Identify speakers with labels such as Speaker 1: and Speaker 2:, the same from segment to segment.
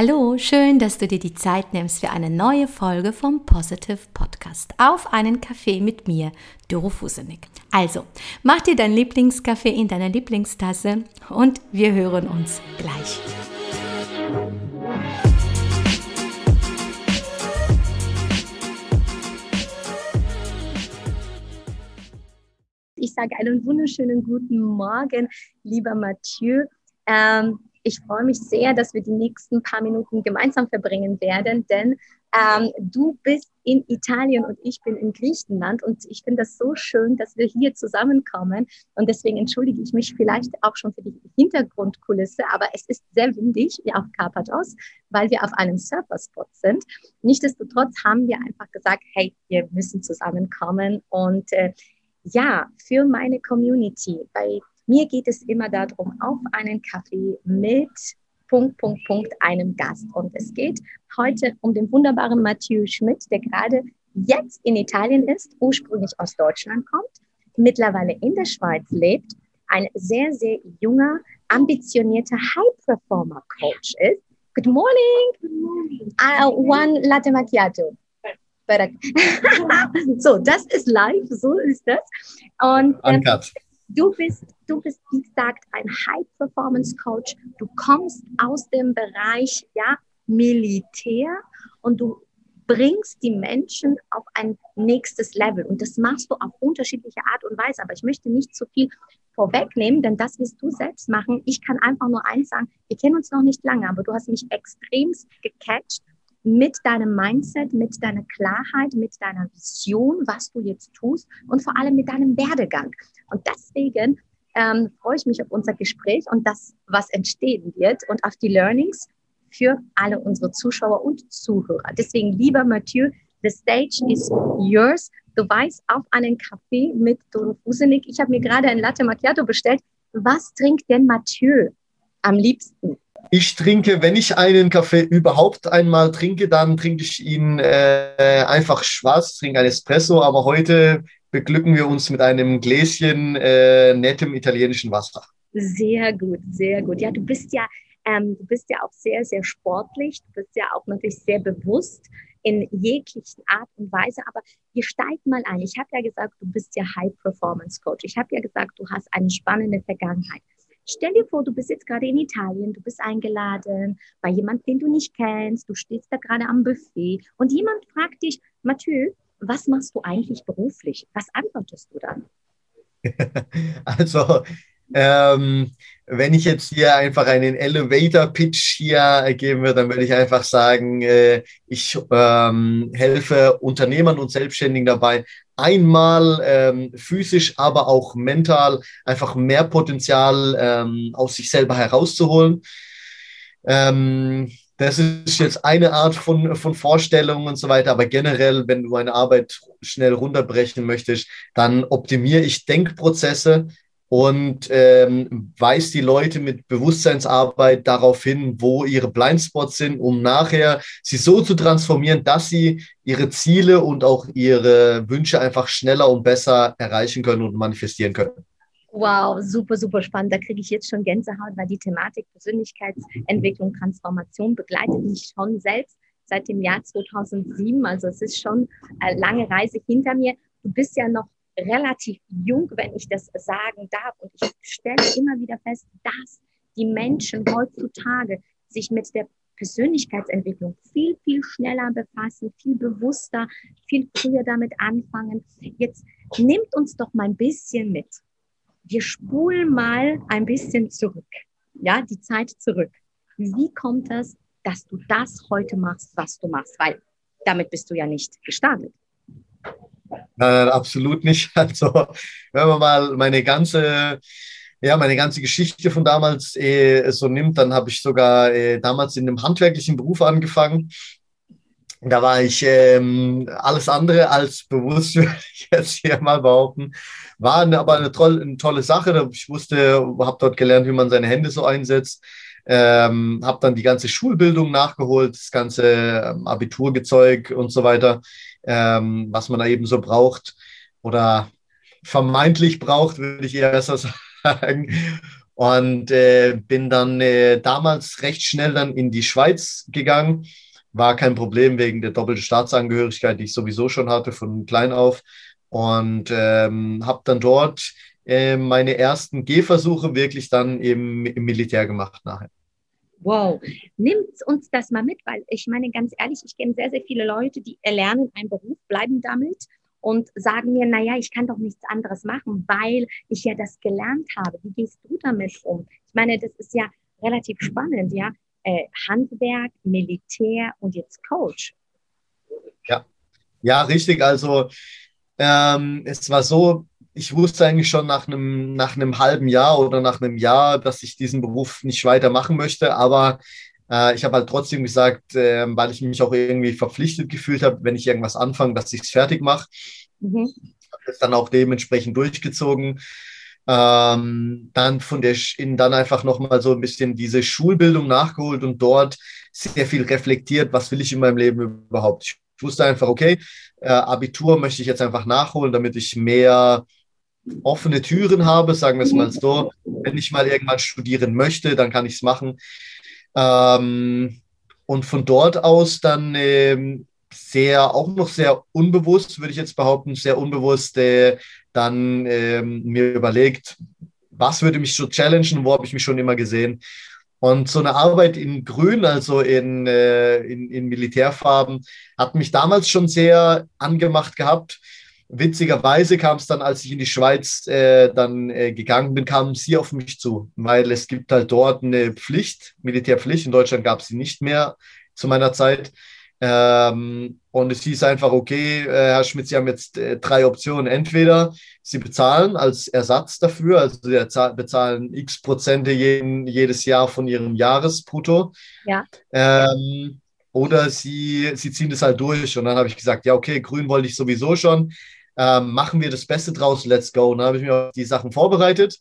Speaker 1: Hallo, schön, dass du dir die Zeit nimmst für eine neue Folge vom Positive Podcast. Auf einen Kaffee mit mir, Doro Fusenik. Also, mach dir dein Lieblingskaffee in deiner Lieblingstasse und wir hören uns gleich. Ich sage einen wunderschönen guten Morgen, lieber Mathieu. Ähm, ich freue mich sehr, dass wir die nächsten paar Minuten gemeinsam verbringen werden, denn ähm, du bist in Italien und ich bin in Griechenland und ich finde das so schön, dass wir hier zusammenkommen und deswegen entschuldige ich mich vielleicht auch schon für die Hintergrundkulisse, aber es ist sehr windig wie auf Karpathos, weil wir auf einem Surferspot sind. Nichtsdestotrotz haben wir einfach gesagt, hey, wir müssen zusammenkommen und äh, ja, für meine Community, bei mir geht es immer darum, auf einen Kaffee mit Punkt, Punkt, Punkt, einem Gast. Und es geht heute um den wunderbaren Mathieu Schmidt, der gerade jetzt in Italien ist, ursprünglich aus Deutschland kommt, mittlerweile in der Schweiz lebt, ein sehr, sehr junger, ambitionierter High-Performer-Coach ist. Good morning. Good morning. Uh, one latte macchiato. so, das ist live, so ist das. Und ähm, Du bist, du bist, wie gesagt, ein High-Performance-Coach. Du kommst aus dem Bereich, ja, Militär und du bringst die Menschen auf ein nächstes Level. Und das machst du auf unterschiedliche Art und Weise. Aber ich möchte nicht zu viel vorwegnehmen, denn das wirst du selbst machen. Ich kann einfach nur eins sagen, wir kennen uns noch nicht lange, aber du hast mich extremst gecatcht mit deinem Mindset, mit deiner Klarheit, mit deiner Vision, was du jetzt tust und vor allem mit deinem Werdegang. Und deswegen ähm, freue ich mich auf unser Gespräch und das, was entstehen wird und auf die Learnings für alle unsere Zuschauer und Zuhörer. Deswegen, lieber Mathieu, the stage is yours. Du weißt, auf einen Kaffee mit Doro Fusenik. Ich habe mir gerade ein Latte Macchiato bestellt. Was trinkt denn Mathieu am liebsten?
Speaker 2: Ich trinke, wenn ich einen Kaffee überhaupt einmal trinke, dann trinke ich ihn äh, einfach schwarz, trinke ein Espresso. Aber heute beglücken wir uns mit einem Gläschen äh, nettem italienischen Wasser.
Speaker 1: Sehr gut, sehr gut. Ja, du bist ja, ähm, du bist ja auch sehr, sehr sportlich. Du bist ja auch natürlich sehr bewusst in jeglichen Art und Weise. Aber wir steigen mal ein. Ich habe ja gesagt, du bist ja High Performance Coach. Ich habe ja gesagt, du hast eine spannende Vergangenheit. Stell dir vor, du bist jetzt gerade in Italien, du bist eingeladen bei jemandem, den du nicht kennst, du stehst da gerade am Buffet und jemand fragt dich, Mathieu, was machst du eigentlich beruflich? Was antwortest du dann?
Speaker 2: Also, ähm, wenn ich jetzt hier einfach einen Elevator-Pitch hier geben würde, dann würde ich einfach sagen, äh, ich ähm, helfe Unternehmern und Selbstständigen dabei, einmal ähm, physisch, aber auch mental einfach mehr Potenzial ähm, aus sich selber herauszuholen. Ähm, das ist jetzt eine Art von, von Vorstellung und so weiter, aber generell, wenn du eine Arbeit schnell runterbrechen möchtest, dann optimiere ich Denkprozesse, und ähm, weist die Leute mit Bewusstseinsarbeit darauf hin, wo ihre Blindspots sind, um nachher sie so zu transformieren, dass sie ihre Ziele und auch ihre Wünsche einfach schneller und besser erreichen können und manifestieren können.
Speaker 1: Wow, super, super spannend. Da kriege ich jetzt schon Gänsehaut, weil die Thematik Persönlichkeitsentwicklung, Transformation begleitet mich schon selbst seit dem Jahr 2007. Also es ist schon eine lange Reise hinter mir. Du bist ja noch relativ jung, wenn ich das sagen darf. Und ich stelle immer wieder fest, dass die Menschen heutzutage sich mit der Persönlichkeitsentwicklung viel, viel schneller befassen, viel bewusster, viel früher damit anfangen. Jetzt nimmt uns doch mal ein bisschen mit. Wir spulen mal ein bisschen zurück. Ja, die Zeit zurück. Wie kommt es, dass du das heute machst, was du machst? Weil damit bist du ja nicht gestartet.
Speaker 2: Nein, absolut nicht. Also, wenn man mal meine ganze, ja, meine ganze Geschichte von damals äh, so nimmt, dann habe ich sogar äh, damals in einem handwerklichen Beruf angefangen. Da war ich ähm, alles andere als bewusst, würde ich jetzt hier mal behaupten. War aber eine, tolle, eine tolle Sache. Ich wusste, habe dort gelernt, wie man seine Hände so einsetzt. Ähm, habe dann die ganze Schulbildung nachgeholt, das ganze ähm, Abiturgezeug und so weiter ähm, was man da eben so braucht oder vermeintlich braucht, würde ich eher besser sagen. und äh, bin dann äh, damals recht schnell dann in die Schweiz gegangen. War kein Problem wegen der doppelten Staatsangehörigkeit, die ich sowieso schon hatte von klein auf. Und ähm, habe dann dort äh, meine ersten Gehversuche wirklich dann eben im Militär gemacht nachher.
Speaker 1: Wow, nimmt uns das mal mit, weil ich meine ganz ehrlich, ich kenne sehr, sehr viele Leute, die erlernen einen Beruf, bleiben damit und sagen mir, naja, ich kann doch nichts anderes machen, weil ich ja das gelernt habe. Wie gehst du damit um? Ich meine, das ist ja relativ spannend, ja. Äh, Handwerk, Militär und jetzt Coach.
Speaker 2: Ja, ja, richtig. Also ähm, es war so, ich wusste eigentlich schon nach einem, nach einem halben Jahr oder nach einem Jahr, dass ich diesen Beruf nicht weitermachen möchte, aber äh, ich habe halt trotzdem gesagt, äh, weil ich mich auch irgendwie verpflichtet gefühlt habe, wenn ich irgendwas anfange, dass ich es fertig mache. Mhm. Habe es dann auch dementsprechend durchgezogen. Ähm, dann von der in dann einfach nochmal so ein bisschen diese Schulbildung nachgeholt und dort sehr viel reflektiert, was will ich in meinem Leben überhaupt. Ich wusste einfach, okay, äh, Abitur möchte ich jetzt einfach nachholen, damit ich mehr offene Türen habe, sagen wir es mal so. Wenn ich mal irgendwann studieren möchte, dann kann ich es machen. Ähm, und von dort aus dann ähm, sehr, auch noch sehr unbewusst, würde ich jetzt behaupten, sehr unbewusst äh, dann ähm, mir überlegt, was würde mich so challengen, wo habe ich mich schon immer gesehen. Und so eine Arbeit in Grün, also in, äh, in, in Militärfarben, hat mich damals schon sehr angemacht gehabt. Witzigerweise kam es dann, als ich in die Schweiz äh, dann äh, gegangen bin, kamen sie auf mich zu, weil es gibt halt dort eine Pflicht, Militärpflicht. In Deutschland gab es sie nicht mehr zu meiner Zeit. Ähm, und es hieß einfach, okay, äh, Herr Schmidt, Sie haben jetzt äh, drei Optionen. Entweder Sie bezahlen als Ersatz dafür, also Sie bezahlen x Prozente jeden, jedes Jahr von Ihrem Jahresbrutto. Ja. Ähm, oder Sie, Sie ziehen das halt durch. Und dann habe ich gesagt, ja, okay, grün wollte ich sowieso schon ähm, machen wir das Beste draus, let's go. Und dann habe ich mir die Sachen vorbereitet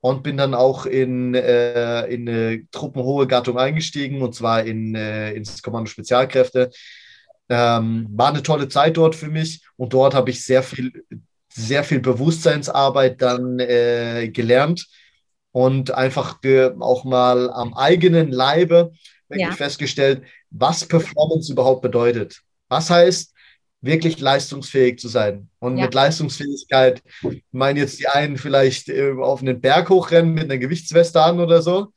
Speaker 2: und bin dann auch in, äh, in eine truppenhohe Gattung eingestiegen, und zwar in, äh, ins Kommando Spezialkräfte. Ähm, war eine tolle Zeit dort für mich und dort habe ich sehr viel, sehr viel Bewusstseinsarbeit dann äh, gelernt und einfach auch mal am eigenen Leibe wirklich ja. festgestellt, was Performance überhaupt bedeutet. Was heißt, wirklich leistungsfähig zu sein. Und ja. mit Leistungsfähigkeit meinen jetzt die einen vielleicht äh, auf einen Berg hochrennen mit einer Gewichtsweste an oder so.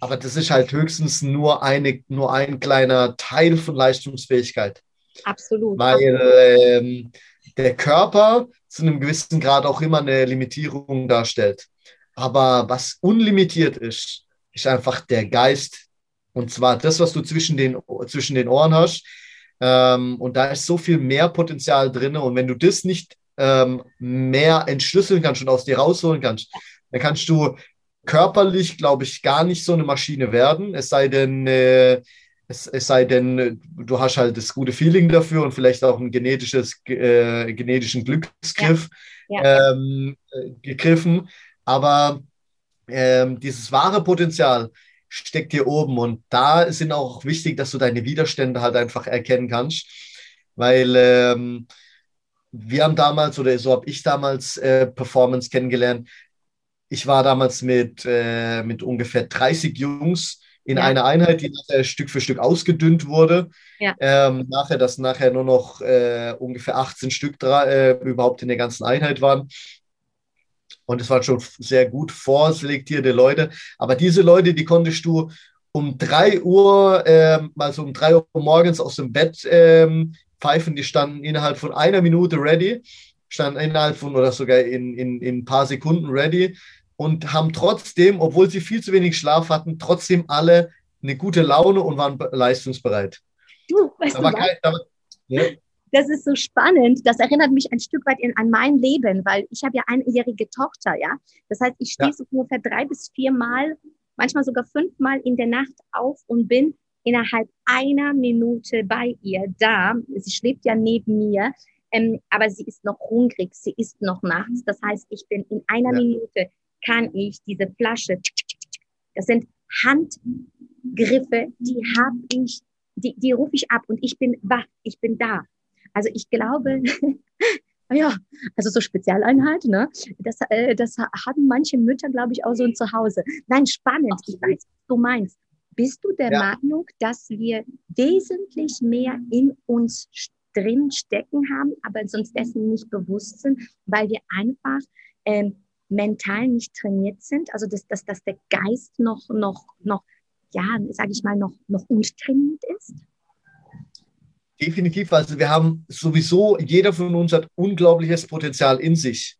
Speaker 2: Aber das ist halt höchstens nur, eine, nur ein kleiner Teil von Leistungsfähigkeit.
Speaker 1: Absolut.
Speaker 2: Weil ähm, der Körper zu einem gewissen Grad auch immer eine Limitierung darstellt. Aber was unlimitiert ist, ist einfach der Geist. Und zwar das, was du zwischen den, zwischen den Ohren hast, ähm, und da ist so viel mehr Potenzial drin. Und wenn du das nicht ähm, mehr entschlüsseln kannst und aus dir rausholen kannst, dann kannst du körperlich, glaube ich, gar nicht so eine Maschine werden. Es sei denn, äh, es, es, sei denn, du hast halt das gute Feeling dafür und vielleicht auch einen genetisches, äh, genetischen Glücksgriff ja. Ja. Ähm, äh, gegriffen. Aber ähm, dieses wahre Potenzial, steckt hier oben. Und da sind auch wichtig, dass du deine Widerstände halt einfach erkennen kannst. Weil ähm, wir haben damals, oder so habe ich damals äh, Performance kennengelernt. Ich war damals mit, äh, mit ungefähr 30 Jungs in ja. einer Einheit, die nachher Stück für Stück ausgedünnt wurde. Ja. Ähm, nachher, dass nachher nur noch äh, ungefähr 18 Stück äh, überhaupt in der ganzen Einheit waren. Und es waren schon sehr gut vorselektierte Leute. Aber diese Leute, die konntest du um 3 Uhr, ähm, also um 3 Uhr morgens aus dem Bett ähm, pfeifen. Die standen innerhalb von einer Minute ready, standen innerhalb von oder sogar in, in, in ein paar Sekunden ready und haben trotzdem, obwohl sie viel zu wenig Schlaf hatten, trotzdem alle eine gute Laune und waren leistungsbereit.
Speaker 1: Du, weißt da du was? Kein, da, ja das ist so spannend. Das erinnert mich ein Stück weit in, an mein Leben, weil ich habe ja eine einjährige Tochter, ja. Das heißt, ich stehe ja. so ungefähr drei bis vier Mal, manchmal sogar fünfmal in der Nacht auf und bin innerhalb einer Minute bei ihr da. Sie schläft ja neben mir, ähm, aber sie ist noch hungrig, sie ist noch nachts. Das heißt, ich bin in einer ja. Minute, kann ich diese Flasche, das sind Handgriffe, die habe ich, die, die rufe ich ab und ich bin wach, ich bin da. Also ich glaube, ja, also so Spezialeinheit, ne? Das, äh, das haben manche Mütter, glaube ich, auch so zu Hause. Nein, spannend. Absolut. Ich weiß, was du meinst. Bist du der ja. Meinung, dass wir wesentlich mehr in uns drin stecken haben, aber uns dessen nicht bewusst sind, weil wir einfach ähm, mental nicht trainiert sind? Also, dass, dass, dass der Geist noch, noch, noch ja, sage ich mal, noch, noch untrainiert ist?
Speaker 2: Definitiv. Also wir haben sowieso, jeder von uns hat unglaubliches Potenzial in sich.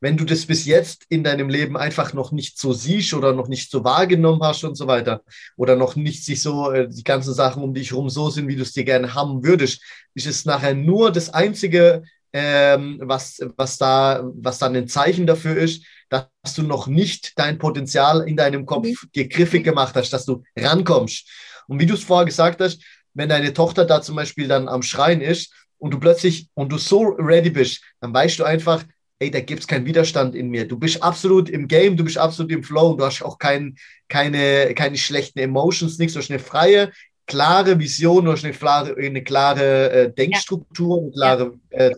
Speaker 2: Wenn du das bis jetzt in deinem Leben einfach noch nicht so siehst oder noch nicht so wahrgenommen hast und so weiter oder noch nicht sich so äh, die ganzen Sachen um dich herum so sind, wie du es dir gerne haben würdest, ist es nachher nur das einzige, ähm, was, was, da, was dann ein Zeichen dafür ist, dass du noch nicht dein Potenzial in deinem Kopf mhm. gegriffig gemacht hast, dass du rankommst. Und wie du es vorher gesagt hast, wenn deine Tochter da zum Beispiel dann am Schreien ist und du plötzlich und du so ready bist, dann weißt du einfach, ey, da gibt es keinen Widerstand in mir. Du bist absolut im Game, du bist absolut im Flow, du hast auch kein, keine, keine schlechten Emotions, nichts, du hast eine freie, klare Vision, du hast eine klare, eine klare äh, Denkstruktur, eine klare, äh,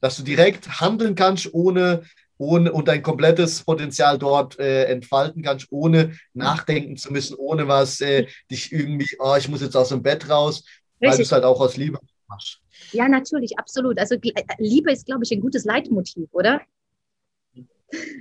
Speaker 2: dass du direkt handeln kannst, ohne ohne, und dein komplettes Potenzial dort äh, entfalten kannst, ohne nachdenken zu müssen, ohne was äh, dich irgendwie, oh, ich muss jetzt aus dem Bett raus, Richtig. weil du es halt auch aus Liebe machst.
Speaker 1: Ja, natürlich, absolut. Also äh, Liebe ist, glaube ich, ein gutes Leitmotiv, oder?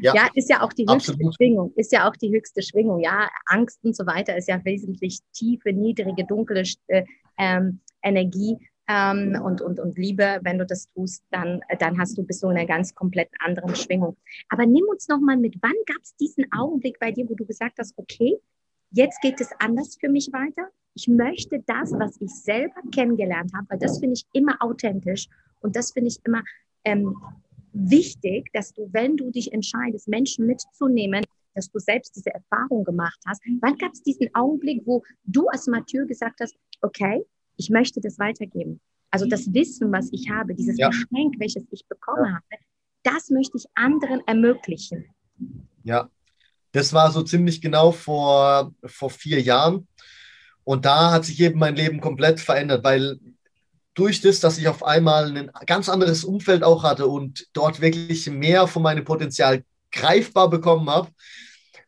Speaker 1: Ja, ja, ist ja auch die höchste absolut. Schwingung, ist ja auch die höchste Schwingung. Ja, Angst und so weiter ist ja wesentlich tiefe, niedrige, dunkle äh, ähm, Energie ähm, und, und, und Liebe, wenn du das tust, dann, dann hast du bist du in einer ganz komplett anderen Schwingung. Aber nimm uns nochmal mit, wann gab es diesen Augenblick bei dir, wo du gesagt hast, okay, jetzt geht es anders für mich weiter. Ich möchte das, was ich selber kennengelernt habe, weil das finde ich immer authentisch und das finde ich immer ähm, wichtig, dass du, wenn du dich entscheidest, Menschen mitzunehmen, dass du selbst diese Erfahrung gemacht hast. Wann gab es diesen Augenblick, wo du als Mathieu gesagt hast, okay, ich möchte das weitergeben. Also das Wissen, was ich habe, dieses ja. Geschenk, welches ich bekommen ja. habe, das möchte ich anderen ermöglichen.
Speaker 2: Ja, das war so ziemlich genau vor, vor vier Jahren. Und da hat sich eben mein Leben komplett verändert, weil durch das, dass ich auf einmal ein ganz anderes Umfeld auch hatte und dort wirklich mehr von meinem Potenzial greifbar bekommen habe,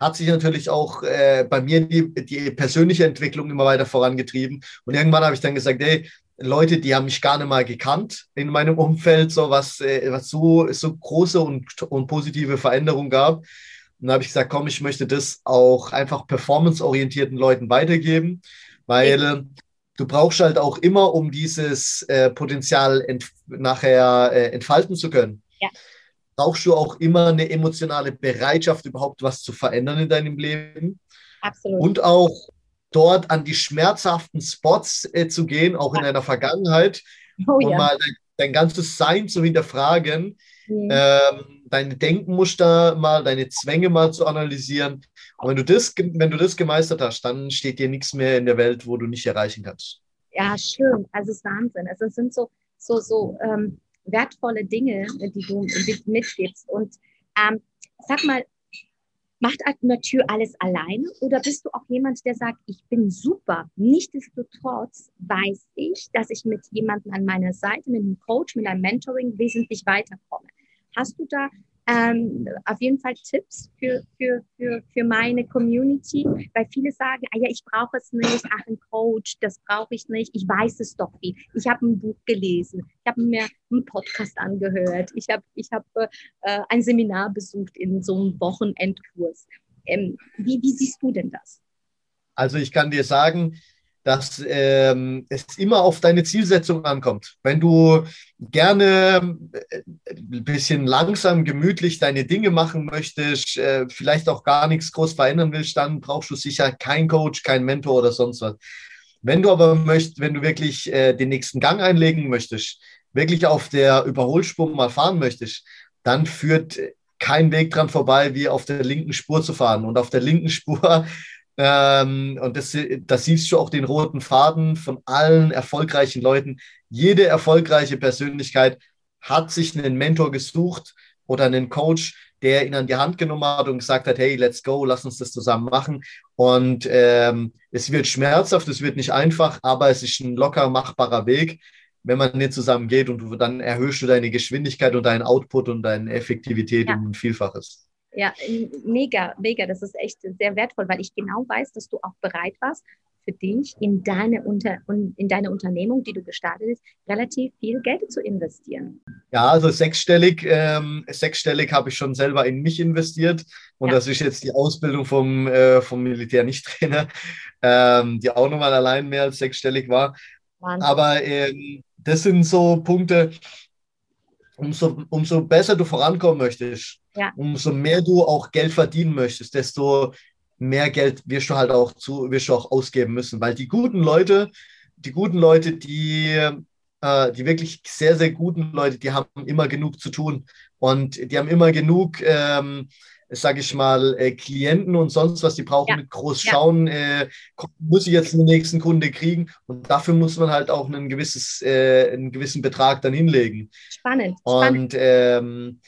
Speaker 2: hat sich natürlich auch äh, bei mir die, die persönliche Entwicklung immer weiter vorangetrieben. Und irgendwann habe ich dann gesagt, hey, Leute, die haben mich gar nicht mal gekannt in meinem Umfeld, so was, äh, was so, so große und, und positive Veränderungen gab. Und dann habe ich gesagt, komm, ich möchte das auch einfach performanceorientierten Leuten weitergeben, weil äh, du brauchst halt auch immer, um dieses äh, Potenzial nachher äh, entfalten zu können. Ja brauchst du auch immer eine emotionale Bereitschaft, überhaupt was zu verändern in deinem Leben. Absolut. Und auch dort an die schmerzhaften Spots äh, zu gehen, auch ja. in deiner Vergangenheit, oh, und ja. mal dein, dein, ganzes Sein zu hinterfragen, mhm. ähm, deine Denkmuster mal, deine Zwänge mal zu analysieren. Und wenn du das, wenn du das gemeistert hast, dann steht dir nichts mehr in der Welt, wo du nicht erreichen kannst.
Speaker 1: Ja, schön. Also es ist Wahnsinn. Also es sind so, so, so ähm, wertvolle Dinge, die du mitgibst. Und ähm, sag mal, macht Natur alles alleine oder bist du auch jemand, der sagt, ich bin super? Nichtsdestotrotz weiß ich, dass ich mit jemandem an meiner Seite, mit einem Coach, mit einem Mentoring wesentlich weiterkomme. Hast du da ähm, auf jeden Fall Tipps für, für, für, für meine Community, weil viele sagen, ah ja, ich brauche es nicht, ach, ein Coach, das brauche ich nicht, ich weiß es doch wie. Ich habe ein Buch gelesen, ich habe mir einen Podcast angehört, ich habe ich hab, äh, ein Seminar besucht in so einem Wochenendkurs. Ähm, wie, wie siehst du denn das?
Speaker 2: Also ich kann dir sagen, dass ähm, es immer auf deine Zielsetzung ankommt. Wenn du gerne äh, ein bisschen langsam, gemütlich deine Dinge machen möchtest, äh, vielleicht auch gar nichts groß verändern willst, dann brauchst du sicher keinen Coach, keinen Mentor oder sonst was. Wenn du aber möchtest, wenn du wirklich äh, den nächsten Gang einlegen möchtest, wirklich auf der Überholspur mal fahren möchtest, dann führt kein Weg dran vorbei, wie auf der linken Spur zu fahren. Und auf der linken Spur ähm, und das, das siehst du auch den roten Faden von allen erfolgreichen Leuten. Jede erfolgreiche Persönlichkeit hat sich einen Mentor gesucht oder einen Coach, der ihn an die Hand genommen hat und gesagt hat, hey, let's go, lass uns das zusammen machen. Und ähm, es wird schmerzhaft, es wird nicht einfach, aber es ist ein locker machbarer Weg. wenn man nicht zusammen geht und du, dann erhöhst du deine Geschwindigkeit und deinen Output und deine Effektivität ja. um ein Vielfaches.
Speaker 1: Ja, mega, mega. Das ist echt sehr wertvoll, weil ich genau weiß, dass du auch bereit warst, für dich in deine, Unter in deine Unternehmung, die du gestartet hast, relativ viel Geld zu investieren.
Speaker 2: Ja, also sechsstellig, ähm, sechsstellig habe ich schon selber in mich investiert. Und ja. das ist jetzt die Ausbildung vom, äh, vom Militär-Nicht-Trainer, ähm, die auch nochmal allein mehr als sechsstellig war. Wahnsinn. Aber ähm, das sind so Punkte, umso, umso besser du vorankommen möchtest, ja. umso mehr du auch Geld verdienen möchtest, desto mehr Geld wirst du halt auch zu, wirst du auch ausgeben müssen. Weil die guten Leute, die guten Leute, die, äh, die wirklich sehr, sehr guten Leute, die haben immer genug zu tun. Und die haben immer genug, ähm, sage ich mal, äh, Klienten und sonst was, die brauchen ja. groß schauen, äh, muss ich jetzt den nächsten Kunde kriegen und dafür muss man halt auch ein gewisses, äh, einen gewissen Betrag dann hinlegen.
Speaker 1: Spannend.
Speaker 2: Und ähm,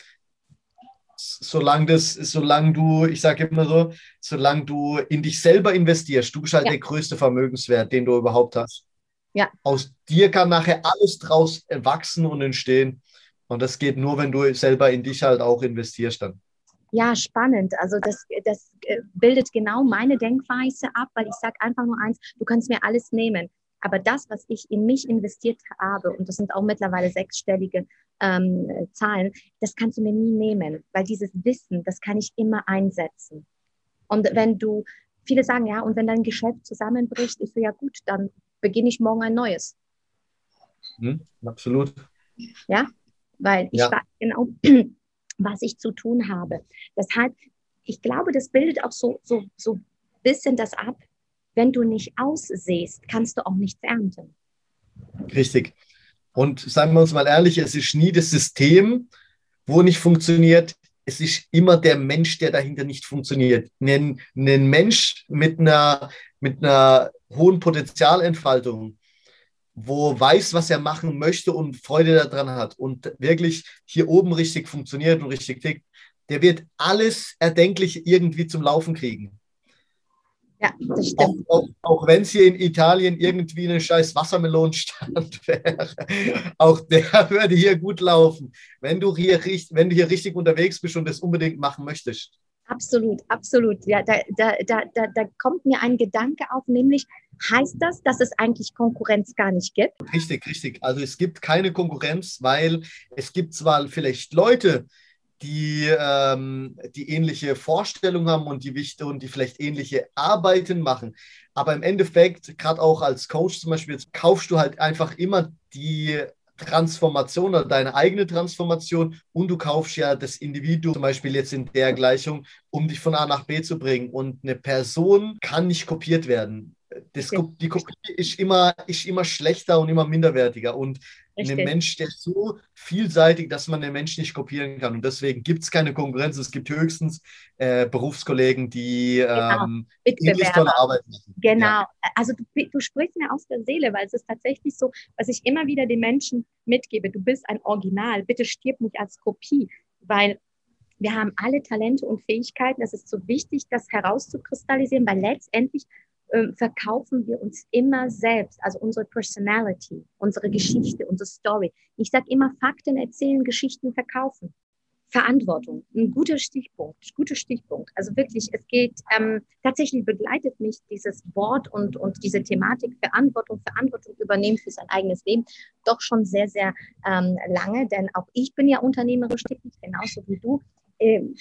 Speaker 2: solange das, solange du, ich sage immer so, solange du in dich selber investierst, du bist halt ja. der größte Vermögenswert, den du überhaupt hast. Ja. Aus dir kann nachher alles draus wachsen und entstehen. Und das geht nur, wenn du selber in dich halt auch investierst dann.
Speaker 1: Ja, spannend. Also das, das äh, bildet genau meine Denkweise ab, weil ich sage einfach nur eins, du kannst mir alles nehmen. Aber das, was ich in mich investiert habe, und das sind auch mittlerweile sechsstellige ähm, Zahlen, das kannst du mir nie nehmen, weil dieses Wissen, das kann ich immer einsetzen. Und wenn du, viele sagen, ja, und wenn dein Geschäft zusammenbricht, ist so, ja gut, dann beginne ich morgen ein neues.
Speaker 2: Hm, absolut.
Speaker 1: Ja, weil ich ja. weiß genau, was ich zu tun habe. Deshalb, ich glaube, das bildet auch so, so, so ein bisschen das ab, wenn du nicht aussiehst, kannst du auch nichts ernten.
Speaker 2: Richtig. Und sagen wir uns mal ehrlich, es ist nie das System, wo nicht funktioniert. Es ist immer der Mensch, der dahinter nicht funktioniert. Ein, ein Mensch mit einer, mit einer hohen Potenzialentfaltung, wo weiß, was er machen möchte und Freude daran hat und wirklich hier oben richtig funktioniert und richtig tickt, der wird alles Erdenkliche irgendwie zum Laufen kriegen. Ja, das stimmt. Auch, auch, auch wenn es hier in Italien irgendwie ein scheiß Wassermelonenstand wäre, auch der würde hier gut laufen, wenn du hier, wenn du hier richtig unterwegs bist und das unbedingt machen möchtest.
Speaker 1: Absolut, absolut. Ja, da, da, da, da, kommt mir ein Gedanke auf, nämlich heißt das, dass es eigentlich Konkurrenz gar nicht gibt?
Speaker 2: Richtig, richtig. Also es gibt keine Konkurrenz, weil es gibt zwar vielleicht Leute, die, ähm, die ähnliche Vorstellungen haben und die, und die vielleicht ähnliche Arbeiten machen. Aber im Endeffekt, gerade auch als Coach zum Beispiel, kaufst du halt einfach immer die Transformation oder deine eigene Transformation und du kaufst ja das Individuum zum Beispiel jetzt in der Gleichung, um dich von A nach B zu bringen. Und eine Person kann nicht kopiert werden. Das, die Kopie ist immer, ist immer schlechter und immer minderwertiger. Und Richtig. Ein Mensch, der ist so vielseitig, dass man den Menschen nicht kopieren kann. Und deswegen gibt es keine Konkurrenz. Es gibt höchstens äh, Berufskollegen, die genau. ähm, ähnlich tolle Arbeit machen.
Speaker 1: Genau. Ja. Also du, du, sprichst mir aus der Seele, weil es ist tatsächlich so, was ich immer wieder den Menschen mitgebe. Du bist ein Original. Bitte stirb nicht als Kopie, weil wir haben alle Talente und Fähigkeiten. Es ist so wichtig, das herauszukristallisieren, weil letztendlich äh, verkaufen wir uns immer selbst, also unsere Personality, unsere Geschichte, unsere Story. Ich sage immer, Fakten erzählen, Geschichten verkaufen. Verantwortung, ein guter Stichpunkt, guter Stichpunkt. Also wirklich, es geht, ähm, tatsächlich begleitet mich dieses Wort und, und diese Thematik Verantwortung, Verantwortung übernehmen für sein eigenes Leben doch schon sehr, sehr ähm, lange, denn auch ich bin ja unternehmerisch tätig, genauso wie du. Ähm,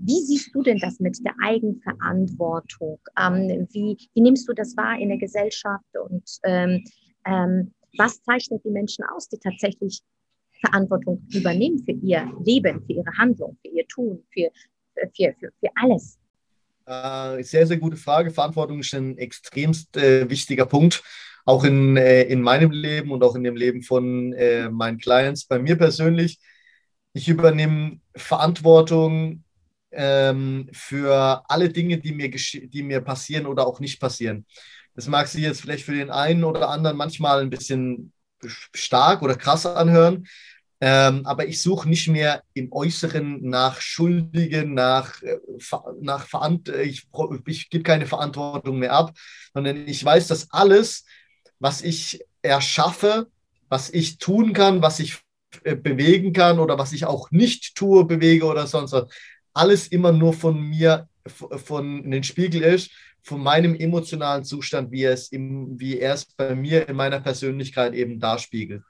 Speaker 1: wie siehst du denn das mit der Eigenverantwortung? Ähm, wie, wie, nimmst du das wahr in der Gesellschaft und ähm, ähm, was zeichnet die Menschen aus, die tatsächlich Verantwortung übernehmen für ihr Leben, für ihre Handlung, für ihr Tun, für, für, für, für alles?
Speaker 2: Äh, sehr, sehr gute Frage. Verantwortung ist ein extremst äh, wichtiger Punkt, auch in, äh, in meinem Leben und auch in dem Leben von äh, meinen Clients. Bei mir persönlich, ich übernehme Verantwortung ähm, für alle Dinge, die mir, die mir passieren oder auch nicht passieren. Das mag sich jetzt vielleicht für den einen oder anderen manchmal ein bisschen stark oder krass anhören, ähm, aber ich suche nicht mehr im Äußeren nach Schuldigen, nach, äh, nach ich, ich gebe keine Verantwortung mehr ab, sondern ich weiß, dass alles, was ich erschaffe, was ich tun kann, was ich äh, bewegen kann oder was ich auch nicht tue, bewege oder sonst was. Alles immer nur von mir, von den Spiegel ist, von meinem emotionalen Zustand, wie, es im, wie er es bei mir in meiner Persönlichkeit eben darspiegelt.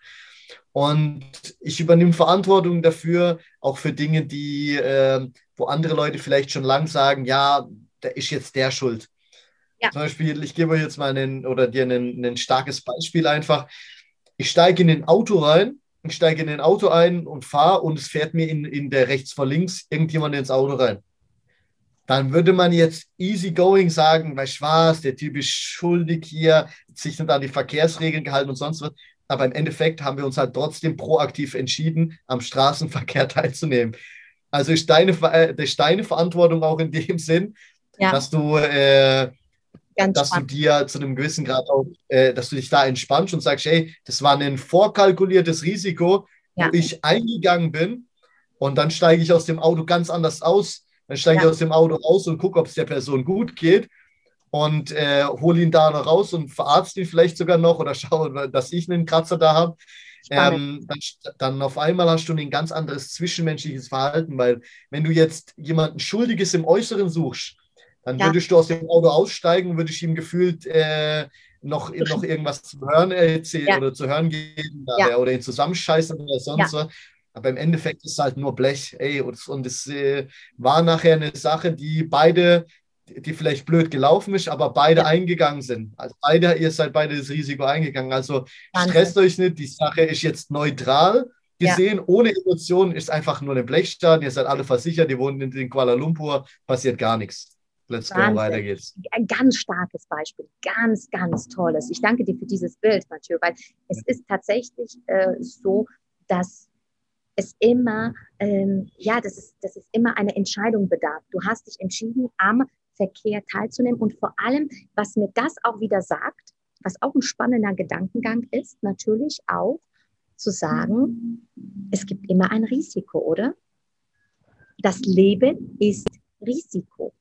Speaker 2: Und ich übernehme Verantwortung dafür, auch für Dinge, die, äh, wo andere Leute vielleicht schon lang sagen, ja, da ist jetzt der schuld. Ja. Zum Beispiel, ich gebe euch jetzt mal einen, oder dir ein, ein starkes Beispiel einfach. Ich steige in ein Auto rein, ich steige in ein Auto ein und fahre und es fährt mir in, in der rechts vor links irgendjemand ins Auto rein. Dann würde man jetzt easy going sagen, weißt du was, der Typ ist schuldig hier, sich nicht an die Verkehrsregeln gehalten und sonst was aber im Endeffekt haben wir uns halt trotzdem proaktiv entschieden, am Straßenverkehr teilzunehmen. Also ist deine, äh, ist deine Verantwortung auch in dem Sinn, ja. dass du, äh, dass du dir zu einem gewissen Grad auch, äh, dass du dich da entspannst und sagst, hey, das war ein vorkalkuliertes Risiko, ja. wo ich eingegangen bin und dann steige ich aus dem Auto ganz anders aus. Dann steige ja. ich aus dem Auto raus und gucke, ob es der Person gut geht und äh, hole ihn da noch raus und verarzt ihn vielleicht sogar noch oder schaue, dass ich einen Kratzer da habe. Ähm, dann, dann, auf einmal hast du ein ganz anderes zwischenmenschliches Verhalten, weil wenn du jetzt jemanden Schuldiges im Äußeren suchst, dann ja. würdest du aus dem Auto aussteigen, würdest ihm gefühlt äh, noch, noch irgendwas zu hören erzählen ja. oder zu hören geben ja. oder ihn zusammenscheißen oder sonst was. Aber im Endeffekt ist es halt nur Blech. Ey, und es äh, war nachher eine Sache, die beide die vielleicht blöd gelaufen ist, aber beide ja. eingegangen sind. Also beide, ihr seid beide das Risiko eingegangen. Also Wahnsinn. stresst euch nicht, die Sache ist jetzt neutral gesehen, ja. ohne Emotionen, ist einfach nur eine Blechstadt, ihr seid alle versichert, ihr wohnt in Kuala Lumpur, passiert gar nichts.
Speaker 1: Let's Wahnsinn. go, weiter geht's. Ein ganz starkes Beispiel, ganz, ganz tolles. Ich danke dir für dieses Bild, Mathieu, weil es ist tatsächlich äh, so, dass es immer, ähm, ja, das ist, das ist immer eine Entscheidung bedarf. Du hast dich entschieden, am Verkehr teilzunehmen. Und vor allem, was mir das auch wieder sagt, was auch ein spannender Gedankengang ist, natürlich auch zu sagen, es gibt immer ein Risiko, oder? Das Leben ist Risiko.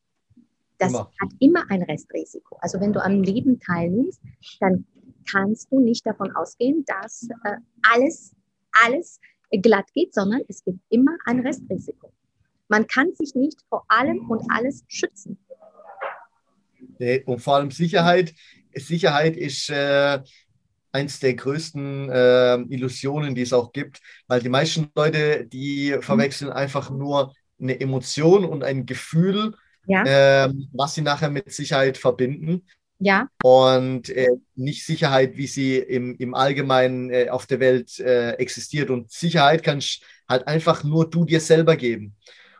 Speaker 1: Das immer. hat immer ein Restrisiko. Also wenn du am Leben teilnimmst, dann kannst du nicht davon ausgehen, dass äh, alles, alles glatt geht, sondern es gibt immer ein Restrisiko. Man kann sich nicht vor allem und alles schützen.
Speaker 2: Und vor allem Sicherheit. Sicherheit ist äh, eins der größten äh, Illusionen, die es auch gibt, weil die meisten Leute, die mhm. verwechseln einfach nur eine Emotion und ein Gefühl, ja. äh, was sie nachher mit Sicherheit verbinden.
Speaker 1: Ja.
Speaker 2: Und äh, nicht Sicherheit, wie sie im, im Allgemeinen äh, auf der Welt äh, existiert. Und Sicherheit kannst halt einfach nur du dir selber geben.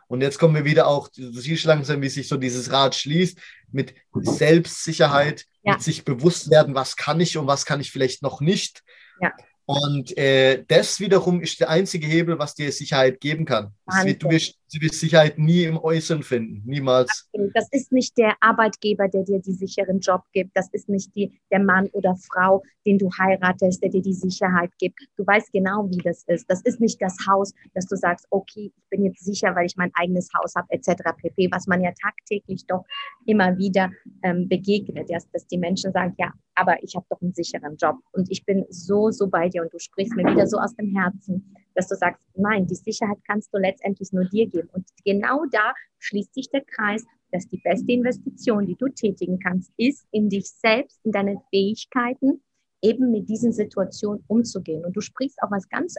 Speaker 2: Und jetzt kommen wir wieder auch, du siehst langsam, wie sich so dieses Rad schließt, mit Selbstsicherheit, ja. mit sich bewusst werden, was kann ich und was kann ich vielleicht noch nicht. Ja. Und äh, das wiederum ist der einzige Hebel, was dir Sicherheit geben kann. Wird, du, wirst, du wirst Sicherheit nie im Äußeren finden, niemals.
Speaker 1: Das ist nicht der Arbeitgeber, der dir die sicheren Job gibt. Das ist nicht die, der Mann oder Frau, den du heiratest, der dir die Sicherheit gibt. Du weißt genau, wie das ist. Das ist nicht das Haus, dass du sagst, okay, ich bin jetzt sicher, weil ich mein eigenes Haus habe, etc. pp. Was man ja tagtäglich doch immer wieder ähm, begegnet, dass, dass die Menschen sagen, ja, aber ich habe doch einen sicheren Job. Und ich bin so, so bei dir und du sprichst mir wieder so aus dem Herzen, dass du sagst, nein, die Sicherheit kannst du letztendlich nur dir geben. Und genau da schließt sich der Kreis, dass die beste Investition, die du tätigen kannst, ist in dich selbst, in deine Fähigkeiten, eben mit diesen Situationen umzugehen. Und du sprichst auch was ganz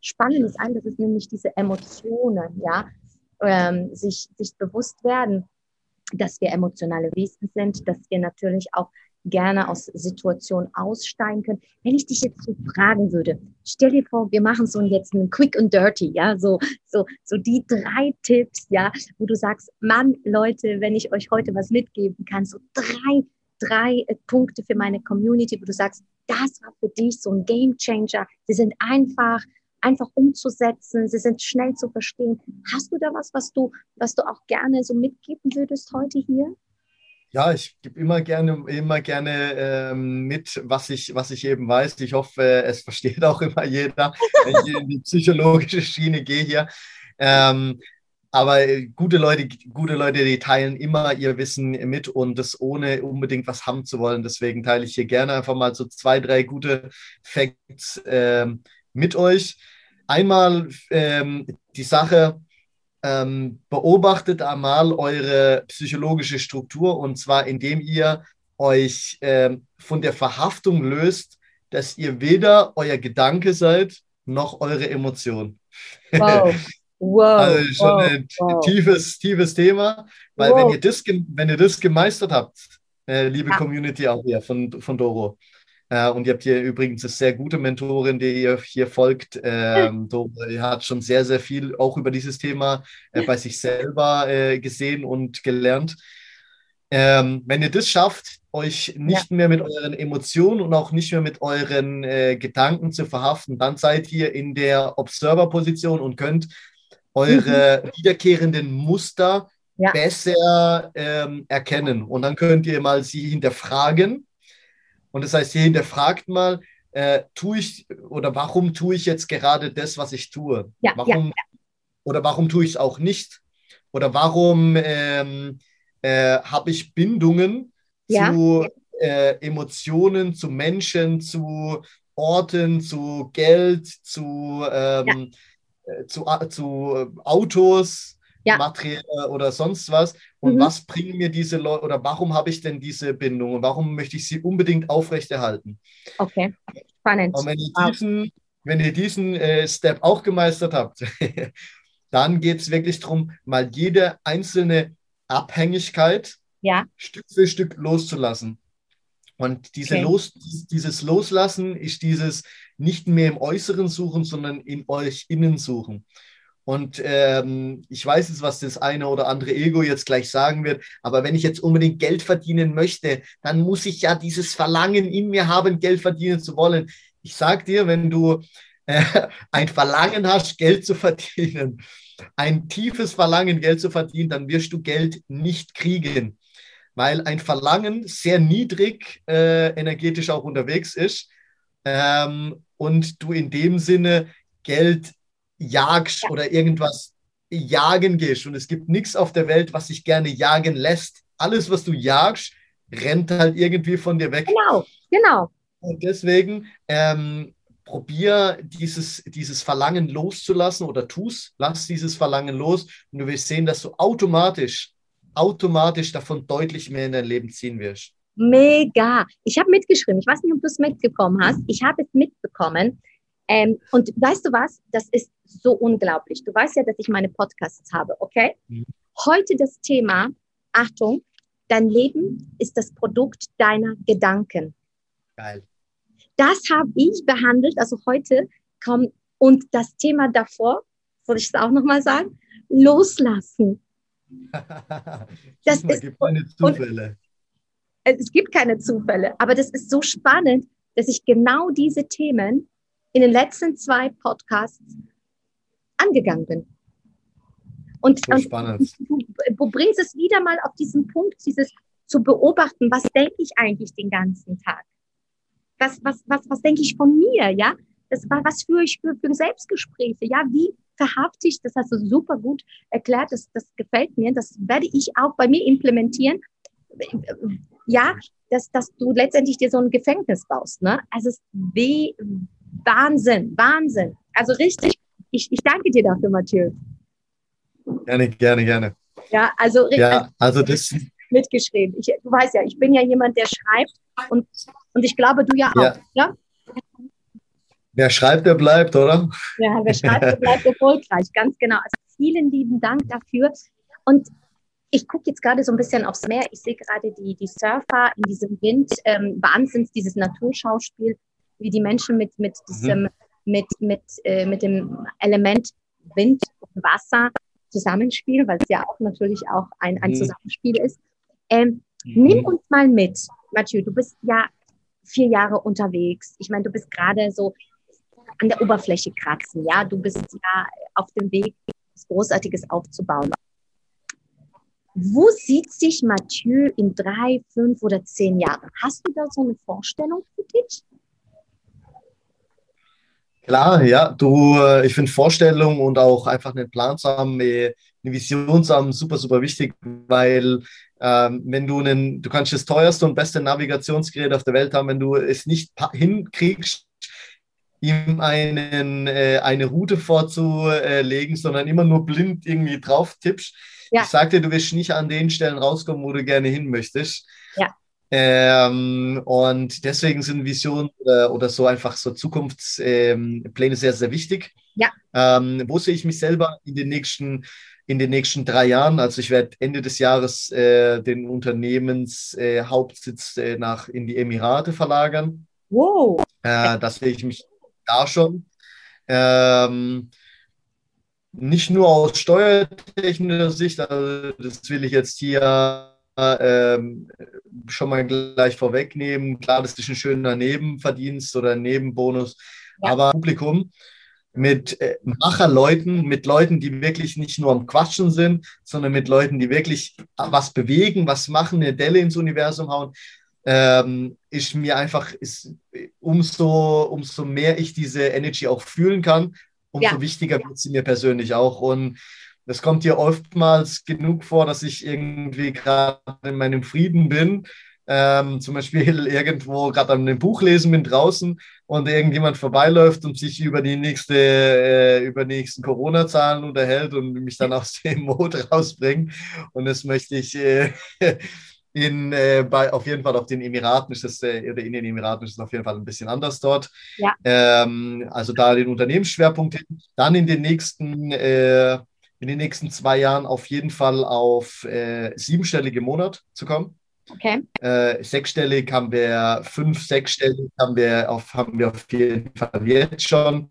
Speaker 1: Spannendes an, das ist nämlich diese Emotionen, ja, ähm, sich, sich bewusst werden, dass wir emotionale Wesen sind, dass wir natürlich auch gerne aus Situationen aussteigen können. Wenn ich dich jetzt so fragen würde, stell dir vor, wir machen so jetzt einen Quick and Dirty, ja, so, so, so die drei Tipps, ja, wo du sagst, Mann, Leute, wenn ich euch heute was mitgeben kann, so drei, drei äh, Punkte für meine Community, wo du sagst, das war für dich so ein Game Changer. Sie sind einfach, einfach umzusetzen, sie sind schnell zu verstehen. Hast du da was, was du, was du auch gerne so mitgeben würdest heute hier?
Speaker 2: Ja, ich gebe immer gerne, immer gerne ähm, mit, was ich, was ich eben weiß. Ich hoffe, es versteht auch immer jeder, wenn ich in die psychologische Schiene gehe hier. Ähm, aber gute Leute, gute Leute, die teilen immer ihr Wissen mit und das ohne unbedingt was haben zu wollen. Deswegen teile ich hier gerne einfach mal so zwei, drei gute Facts ähm, mit euch. Einmal ähm, die Sache, ähm, beobachtet einmal eure psychologische Struktur und zwar indem ihr euch ähm, von der Verhaftung löst, dass ihr weder euer Gedanke seid noch eure Emotion.
Speaker 1: Wow. Wow,
Speaker 2: also schon wow, ein wow. tiefes, tiefes Thema, weil wow. wenn, ihr das, wenn ihr das gemeistert habt, äh, liebe ja. Community auch hier von, von Doro, äh, und ihr habt hier übrigens eine sehr gute Mentorin, die ihr hier folgt. Ähm, Doro hat schon sehr, sehr viel auch über dieses Thema äh, bei sich selber äh, gesehen und gelernt. Ähm, wenn ihr das schafft, euch nicht ja. mehr mit euren Emotionen und auch nicht mehr mit euren äh, Gedanken zu verhaften, dann seid ihr in der Observer-Position und könnt eure mhm. wiederkehrenden Muster ja. besser ähm, erkennen. Und dann könnt ihr mal sie hinterfragen. Und das heißt, ihr hinterfragt mal, äh, tue ich oder warum tue ich jetzt gerade das, was ich tue? Ja, warum, Oder warum tue ich es auch nicht? Oder warum ähm, äh, habe ich Bindungen ja. zu äh, Emotionen, zu Menschen, zu Orten, zu Geld, zu, ähm, ja. äh, zu, zu Autos, ja. Material oder sonst was. Und mhm. was bringen mir diese Leute oder warum habe ich denn diese Bindung und warum möchte ich sie unbedingt aufrechterhalten?
Speaker 1: Okay, spannend.
Speaker 2: Und wenn ihr diesen, wenn ihr diesen äh, Step auch gemeistert habt, dann geht es wirklich darum, mal jede einzelne Abhängigkeit
Speaker 1: ja.
Speaker 2: Stück für Stück loszulassen. Und diese okay. Los, dieses Loslassen ist dieses nicht mehr im Äußeren suchen, sondern in euch innen suchen. Und ähm, ich weiß jetzt, was das eine oder andere Ego jetzt gleich sagen wird, aber wenn ich jetzt unbedingt Geld verdienen möchte, dann muss ich ja dieses Verlangen in mir haben, Geld verdienen zu wollen. Ich sag dir, wenn du äh, ein Verlangen hast, Geld zu verdienen, ein tiefes Verlangen, Geld zu verdienen, dann wirst du Geld nicht kriegen, weil ein Verlangen sehr niedrig äh, energetisch auch unterwegs ist ähm, und du in dem Sinne Geld jagst oder irgendwas jagen gehst. Und es gibt nichts auf der Welt, was sich gerne jagen lässt. Alles, was du jagst, rennt halt irgendwie von dir weg.
Speaker 1: Genau, genau.
Speaker 2: Und deswegen ähm, probier dieses, dieses Verlangen loszulassen oder tu's, lass dieses Verlangen los und du wirst sehen, dass du automatisch, automatisch davon deutlich mehr in dein Leben ziehen wirst.
Speaker 1: Mega. Ich habe mitgeschrieben. Ich weiß nicht, ob du es mitbekommen hast. Ich habe es mitbekommen. Ähm, und weißt du was? Das ist so unglaublich. Du weißt ja, dass ich meine Podcasts habe, okay? Mhm. Heute das Thema, Achtung, dein Leben ist das Produkt deiner Gedanken.
Speaker 2: Geil.
Speaker 1: Das habe ich behandelt, also heute kommt, und das Thema davor, soll ich es auch nochmal sagen? Loslassen.
Speaker 2: das ist, gibt keine Zufälle.
Speaker 1: es gibt keine Zufälle, aber das ist so spannend, dass ich genau diese Themen in den letzten zwei Podcasts angegangen bin. Und, so und du, du, bringst es wieder mal auf diesen Punkt, dieses zu beobachten, was denke ich eigentlich den ganzen Tag? was, was, was, was denke ich von mir, ja? Das was führe ich für, für Selbstgespräche, ja? Wie verhafte ich, das hast du super gut erklärt, das, das gefällt mir, das werde ich auch bei mir implementieren. Ja, dass, dass du letztendlich dir so ein Gefängnis baust, ne? Also es ist Wahnsinn, Wahnsinn. Also richtig, ich, ich danke dir dafür, Mathieu.
Speaker 2: Gerne, gerne, gerne.
Speaker 1: Ja, also,
Speaker 2: ja, also das
Speaker 1: mitgeschrieben. Ich, du weißt ja, ich bin ja jemand, der schreibt und, und ich glaube, du ja auch. Ja. ja?
Speaker 2: Wer schreibt, der bleibt, oder?
Speaker 1: Ja, wer schreibt, der bleibt erfolgreich, ganz genau. Also vielen lieben Dank dafür. Und ich gucke jetzt gerade so ein bisschen aufs Meer. Ich sehe gerade die, die Surfer in diesem Wind. Ähm, Wahnsinns, dieses Naturschauspiel, wie die Menschen mit, mit, diesem, mhm. mit, mit, äh, mit dem Element Wind und Wasser zusammenspielen, weil es ja auch natürlich auch ein, ein mhm. Zusammenspiel ist. Ähm, mhm. Nimm uns mal mit, Mathieu, du bist ja vier Jahre unterwegs. Ich meine, du bist gerade so an der Oberfläche kratzen, ja. Du bist ja auf dem Weg, was Großartiges aufzubauen. Wo sieht sich Mathieu in drei, fünf oder zehn Jahren? Hast du da so eine Vorstellung für dich?
Speaker 2: Klar, ja, du, äh, ich finde Vorstellung und auch einfach einen Plan zu haben, eine Vision zu haben, super, super wichtig, weil ähm, wenn du einen, du kannst das teuerste und beste Navigationsgerät auf der Welt haben, wenn du es nicht hinkriegst, ihm einen, äh, eine Route vorzulegen, sondern immer nur blind irgendwie drauf tippst. Ja. Ich sagte, du wirst nicht an den Stellen rauskommen, wo du gerne hin möchtest.
Speaker 1: Ja.
Speaker 2: Ähm, und deswegen sind Visionen oder, oder so einfach so Zukunftspläne ähm, sehr, sehr wichtig.
Speaker 1: Ja.
Speaker 2: Ähm, wo sehe ich mich selber in den nächsten, in den nächsten drei Jahren? Also ich werde Ende des Jahres äh, den Unternehmenshauptsitz äh, äh, nach in die Emirate verlagern.
Speaker 1: Wow.
Speaker 2: Äh, das sehe ich mich da schon. Ähm, nicht nur aus steuertechnischer Sicht, also das will ich jetzt hier ähm, schon mal gleich vorwegnehmen. Klar, das ist ein schöner Nebenverdienst oder Nebenbonus, ja. aber Publikum mit äh, Macherleuten, mit Leuten, die wirklich nicht nur am Quatschen sind, sondern mit Leuten, die wirklich was bewegen, was machen, eine Delle ins Universum hauen, ähm, ist mir einfach, ist, umso, umso mehr ich diese Energy auch fühlen kann, umso ja. wichtiger wird sie mir persönlich auch. Und es kommt hier oftmals genug vor, dass ich irgendwie gerade in meinem Frieden bin. Ähm, zum Beispiel irgendwo gerade an einem Buch lesen bin draußen und irgendjemand vorbeiläuft und sich über die nächste, äh, über die nächsten Corona-Zahlen unterhält und mich dann aus dem Mode rausbringt. Und das möchte ich äh, in, äh, bei, auf jeden Fall auf den Emiraten ist das, äh, oder in den Emiraten ist es auf jeden Fall ein bisschen anders dort.
Speaker 1: Ja.
Speaker 2: Ähm, also da den Unternehmensschwerpunkt hin. Dann in den nächsten, äh, in den nächsten zwei Jahren auf jeden Fall auf äh, siebenstellige Monat zu kommen.
Speaker 1: Okay.
Speaker 2: Äh, sechsstellig haben wir, fünf, sechsstellig haben wir auf, haben wir auf jeden Fall jetzt schon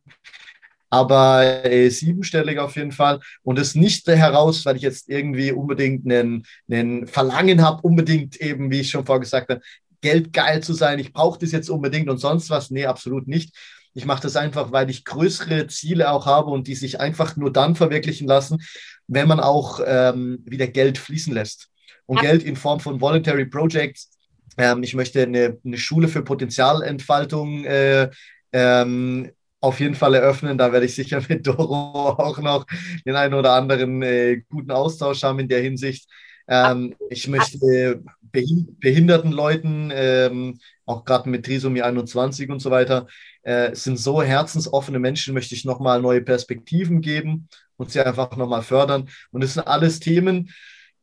Speaker 2: aber äh, siebenstellig auf jeden Fall. Und das nicht heraus, weil ich jetzt irgendwie unbedingt einen, einen Verlangen habe, unbedingt eben, wie ich schon vorher gesagt habe, Geld geil zu sein. Ich brauche das jetzt unbedingt und sonst was. Nee, absolut nicht. Ich mache das einfach, weil ich größere Ziele auch habe und die sich einfach nur dann verwirklichen lassen, wenn man auch ähm, wieder Geld fließen lässt. Und ja. Geld in Form von Voluntary Projects. Ähm, ich möchte eine, eine Schule für Potenzialentfaltung äh, ähm, auf jeden Fall eröffnen. Da werde ich sicher mit Doro auch noch den einen oder anderen äh, guten Austausch haben in der Hinsicht. Ähm, ich möchte behinderten Leuten, ähm, auch gerade mit Trisomie 21 und so weiter, äh, sind so herzensoffene Menschen, möchte ich nochmal neue Perspektiven geben und sie einfach nochmal fördern. Und das sind alles Themen,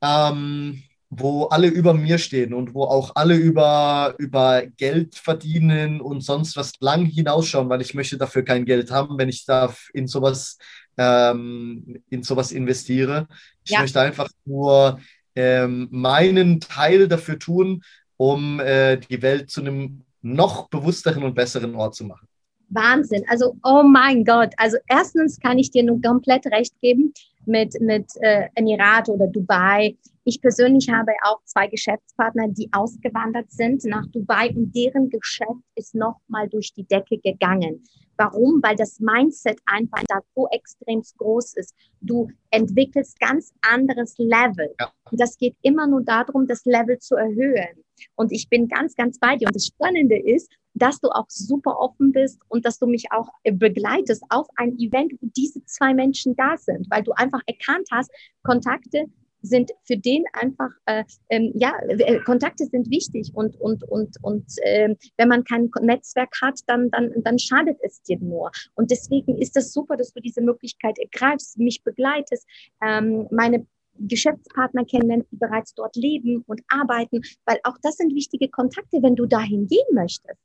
Speaker 2: ähm, wo alle über mir stehen und wo auch alle über, über Geld verdienen und sonst was lang hinausschauen, weil ich möchte dafür kein Geld haben, wenn ich da in sowas, ähm, in sowas investiere. Ich ja. möchte einfach nur ähm, meinen Teil dafür tun, um äh, die Welt zu einem noch bewussteren und besseren Ort zu machen.
Speaker 1: Wahnsinn. Also, oh mein Gott. Also, erstens kann ich dir nur komplett recht geben mit, mit äh, Emirate oder Dubai. Ich persönlich habe auch zwei Geschäftspartner, die ausgewandert sind nach Dubai und deren Geschäft ist nochmal durch die Decke gegangen. Warum? Weil das Mindset einfach da so extrem groß ist. Du entwickelst ganz anderes Level. Ja. Und das geht immer nur darum, das Level zu erhöhen. Und ich bin ganz, ganz bei dir. Und das Spannende ist, dass du auch super offen bist und dass du mich auch begleitest auf ein Event, wo diese zwei Menschen da sind, weil du einfach erkannt hast, Kontakte sind für den einfach, äh, ähm, ja, äh, Kontakte sind wichtig und, und, und, und äh, wenn man kein Netzwerk hat, dann, dann, dann schadet es dir nur. Und deswegen ist es das super, dass du diese Möglichkeit ergreifst, mich begleitest, ähm, meine Geschäftspartner kennenlernst, die bereits dort leben und arbeiten, weil auch das sind wichtige Kontakte, wenn du dahin gehen möchtest.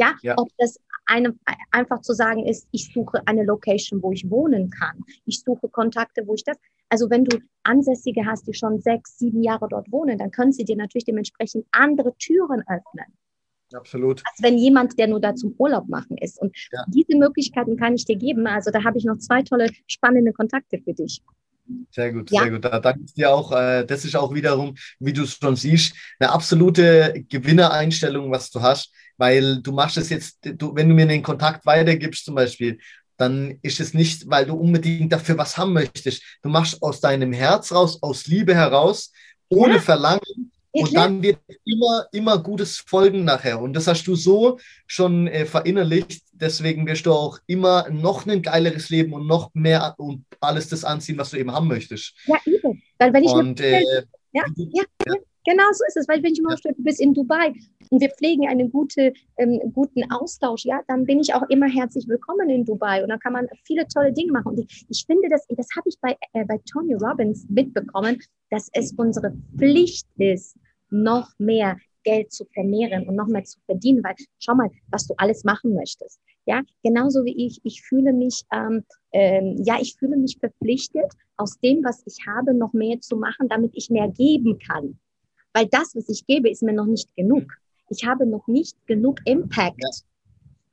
Speaker 1: Ja, ja. ob das eine, einfach zu sagen ist, ich suche eine Location, wo ich wohnen kann. Ich suche Kontakte, wo ich das. Also wenn du Ansässige hast, die schon sechs, sieben Jahre dort wohnen, dann können sie dir natürlich dementsprechend andere Türen öffnen.
Speaker 2: Absolut.
Speaker 1: Als wenn jemand, der nur da zum Urlaub machen ist. Und ja. diese Möglichkeiten kann ich dir geben. Also da habe ich noch zwei tolle, spannende Kontakte für dich.
Speaker 2: Sehr gut, ja. sehr gut. Da danke ich dir auch. Äh, das ist auch wiederum, wie du es schon siehst, eine absolute Gewinnereinstellung, was du hast, weil du machst es jetzt, du, wenn du mir den Kontakt weitergibst zum Beispiel, dann ist es nicht, weil du unbedingt dafür was haben möchtest. Du machst aus deinem Herz raus, aus Liebe heraus, ohne ja. Verlangen und dann wird immer, immer Gutes folgen nachher. Und das hast du so schon äh, verinnerlicht. Deswegen wirst du auch immer noch ein geileres Leben und noch mehr und alles das anziehen, was du eben haben möchtest.
Speaker 1: Ja, eben. Weil wenn ich und, äh, ja, ja, ja, genau so ist es. Weil wenn ich mir vorstelle, du bist in Dubai und wir pflegen einen gute, ähm, guten Austausch, ja, dann bin ich auch immer herzlich willkommen in Dubai und dann kann man viele tolle Dinge machen. Und ich, ich finde, das, das habe ich bei, äh, bei Tony Robbins mitbekommen, dass es unsere Pflicht ist, noch mehr Geld zu vermehren und noch mehr zu verdienen, weil schau mal, was du alles machen möchtest. Ja, genauso wie ich, ich fühle mich, ähm, ähm, ja, ich fühle mich verpflichtet, aus dem, was ich habe, noch mehr zu machen, damit ich mehr geben kann. Weil das, was ich gebe, ist mir noch nicht genug. Ich habe noch nicht genug Impact. Ja.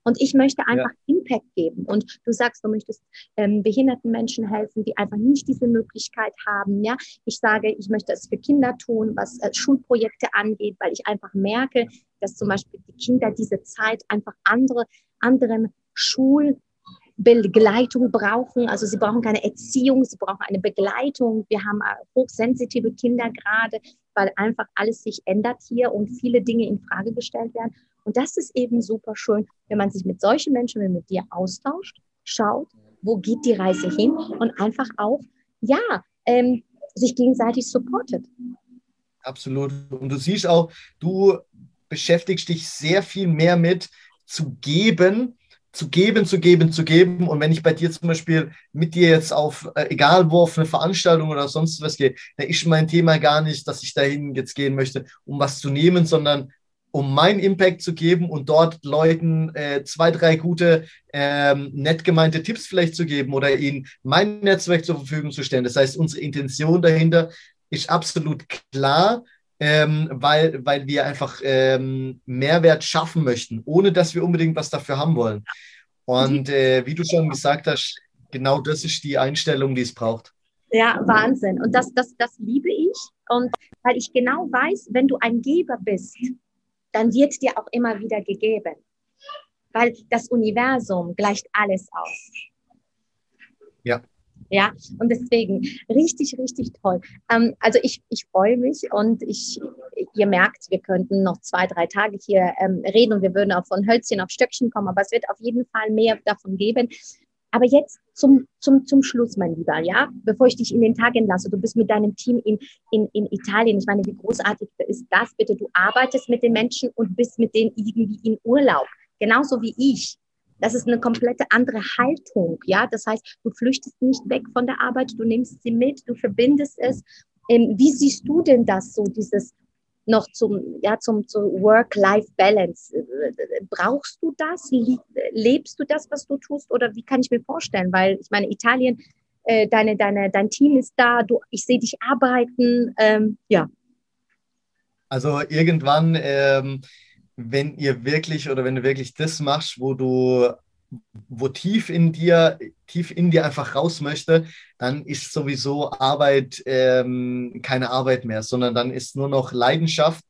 Speaker 1: Und ich möchte einfach ja. Impact geben. Und du sagst, du möchtest ähm, behinderten Menschen helfen, die einfach nicht diese Möglichkeit haben. Ja, ich sage, ich möchte es für Kinder tun, was äh, Schulprojekte angeht, weil ich einfach merke, dass zum Beispiel die Kinder diese Zeit einfach andere, anderen Schul Begleitung brauchen. Also sie brauchen keine Erziehung, sie brauchen eine Begleitung. Wir haben äh, hochsensitive Kinder gerade, weil einfach alles sich ändert hier und viele Dinge in Frage gestellt werden. Und das ist eben super schön, wenn man sich mit solchen Menschen wie mit dir austauscht, schaut, wo geht die Reise hin und einfach auch, ja, ähm, sich gegenseitig supportet.
Speaker 2: Absolut. Und du siehst auch, du beschäftigst dich sehr viel mehr mit zu geben, zu geben, zu geben, zu geben. Und wenn ich bei dir zum Beispiel mit dir jetzt auf, äh, egal wo, auf eine Veranstaltung oder sonst was gehe, dann ist mein Thema gar nicht, dass ich dahin jetzt gehen möchte, um was zu nehmen, sondern um meinen Impact zu geben und dort Leuten äh, zwei, drei gute, ähm, nett gemeinte Tipps vielleicht zu geben oder ihnen mein Netzwerk zur Verfügung zu stellen. Das heißt, unsere Intention dahinter ist absolut klar, ähm, weil, weil wir einfach ähm, Mehrwert schaffen möchten, ohne dass wir unbedingt was dafür haben wollen. Und äh, wie du schon gesagt hast, genau das ist die Einstellung, die es braucht.
Speaker 1: Ja, Wahnsinn. Und das, das, das liebe ich. Und weil ich genau weiß, wenn du ein Geber bist, dann wird dir auch immer wieder gegeben. Weil das Universum gleicht alles aus.
Speaker 2: Ja.
Speaker 1: Ja, und deswegen richtig, richtig toll. Ähm, also ich, ich freue mich und ich, ihr merkt, wir könnten noch zwei, drei Tage hier ähm, reden und wir würden auch von Hölzchen auf Stöckchen kommen, aber es wird auf jeden Fall mehr davon geben. Aber jetzt zum, zum, zum Schluss, mein Lieber, ja, bevor ich dich in den Tag entlasse, du bist mit deinem Team in, in, in Italien. Ich meine, wie großartig ist das bitte? Du arbeitest mit den Menschen und bist mit denen irgendwie in Urlaub. Genauso wie ich. Das ist eine komplette andere Haltung. Ja, das heißt, du flüchtest nicht weg von der Arbeit, du nimmst sie mit, du verbindest es. Ähm, wie siehst du denn das so, dieses noch zum, ja, zum, zum Work-Life-Balance. Brauchst du das? Lebst du das, was du tust? Oder wie kann ich mir vorstellen? Weil ich meine, Italien, äh, deine, deine, dein Team ist da, du, ich sehe dich arbeiten. Ähm, ja.
Speaker 2: Also irgendwann, ähm, wenn ihr wirklich oder wenn du wirklich das machst, wo du wo tief in dir, tief in dir einfach raus möchte, dann ist sowieso Arbeit ähm, keine Arbeit mehr, sondern dann ist nur noch Leidenschaft.